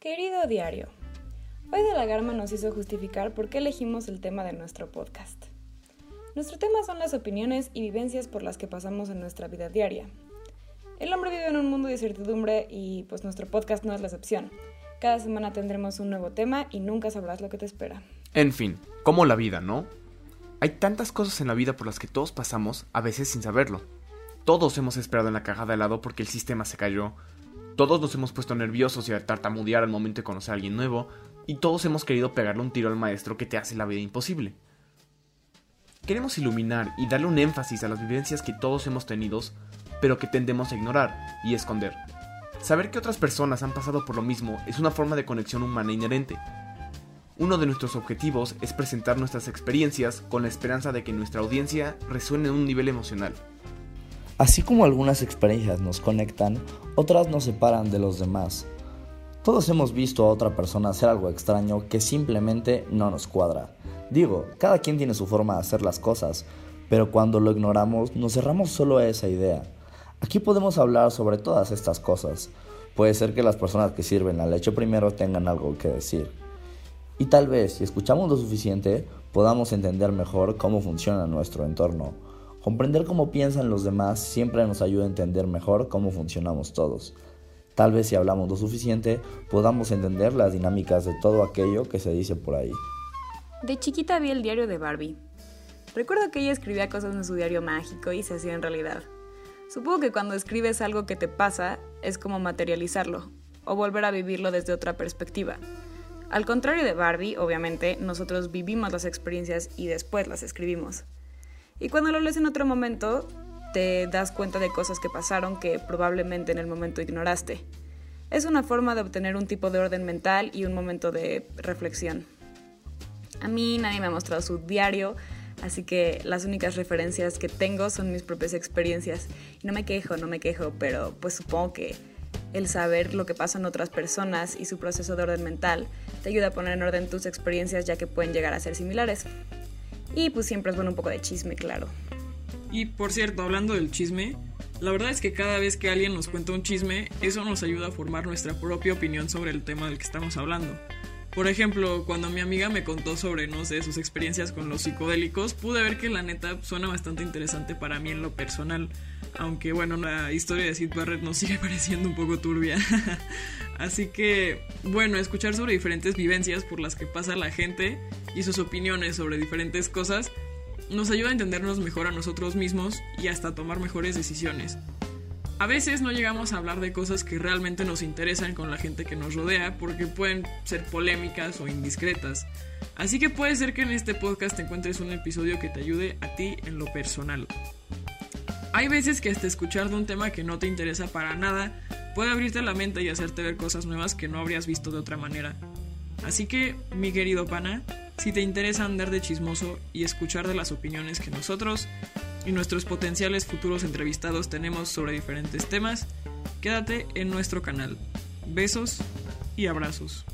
Querido diario, hoy de la Garma nos hizo justificar por qué elegimos el tema de nuestro podcast. Nuestro tema son las opiniones y vivencias por las que pasamos en nuestra vida diaria. El hombre vive en un mundo de incertidumbre y pues nuestro podcast no es la excepción. Cada semana tendremos un nuevo tema y nunca sabrás lo que te espera. En fin, como la vida, ¿no? Hay tantas cosas en la vida por las que todos pasamos, a veces sin saberlo. Todos hemos esperado en la caja de helado porque el sistema se cayó. Todos nos hemos puesto nerviosos y a tartamudear al momento de conocer a alguien nuevo. Y todos hemos querido pegarle un tiro al maestro que te hace la vida imposible. Queremos iluminar y darle un énfasis a las vivencias que todos hemos tenido, pero que tendemos a ignorar y esconder. Saber que otras personas han pasado por lo mismo es una forma de conexión humana inherente, uno de nuestros objetivos es presentar nuestras experiencias con la esperanza de que nuestra audiencia resuene en un nivel emocional. Así como algunas experiencias nos conectan, otras nos separan de los demás. Todos hemos visto a otra persona hacer algo extraño que simplemente no nos cuadra. Digo, cada quien tiene su forma de hacer las cosas, pero cuando lo ignoramos nos cerramos solo a esa idea. Aquí podemos hablar sobre todas estas cosas. Puede ser que las personas que sirven la leche primero tengan algo que decir. Y tal vez, si escuchamos lo suficiente, podamos entender mejor cómo funciona nuestro entorno. Comprender cómo piensan los demás siempre nos ayuda a entender mejor cómo funcionamos todos. Tal vez si hablamos lo suficiente, podamos entender las dinámicas de todo aquello que se dice por ahí. De chiquita vi el diario de Barbie. Recuerdo que ella escribía cosas en su diario mágico y se hacía en realidad. Supongo que cuando escribes algo que te pasa es como materializarlo o volver a vivirlo desde otra perspectiva. Al contrario de Barbie, obviamente, nosotros vivimos las experiencias y después las escribimos. Y cuando lo lees en otro momento, te das cuenta de cosas que pasaron que probablemente en el momento ignoraste. Es una forma de obtener un tipo de orden mental y un momento de reflexión. A mí nadie me ha mostrado su diario, así que las únicas referencias que tengo son mis propias experiencias. Y no me quejo, no me quejo, pero pues supongo que el saber lo que pasa en otras personas y su proceso de orden mental te ayuda a poner en orden tus experiencias ya que pueden llegar a ser similares. Y pues siempre es bueno un poco de chisme, claro. Y por cierto, hablando del chisme, la verdad es que cada vez que alguien nos cuenta un chisme, eso nos ayuda a formar nuestra propia opinión sobre el tema del que estamos hablando. Por ejemplo, cuando mi amiga me contó sobre, no sé, sus experiencias con los psicodélicos, pude ver que la neta suena bastante interesante para mí en lo personal. Aunque bueno, la historia de Sid Barrett nos sigue pareciendo un poco turbia. Así que, bueno, escuchar sobre diferentes vivencias por las que pasa la gente y sus opiniones sobre diferentes cosas nos ayuda a entendernos mejor a nosotros mismos y hasta tomar mejores decisiones. A veces no llegamos a hablar de cosas que realmente nos interesan con la gente que nos rodea porque pueden ser polémicas o indiscretas. Así que puede ser que en este podcast encuentres un episodio que te ayude a ti en lo personal. Hay veces que hasta escuchar de un tema que no te interesa para nada puede abrirte la mente y hacerte ver cosas nuevas que no habrías visto de otra manera. Así que, mi querido pana, si te interesa andar de chismoso y escuchar de las opiniones que nosotros, y nuestros potenciales futuros entrevistados tenemos sobre diferentes temas, quédate en nuestro canal. Besos y abrazos.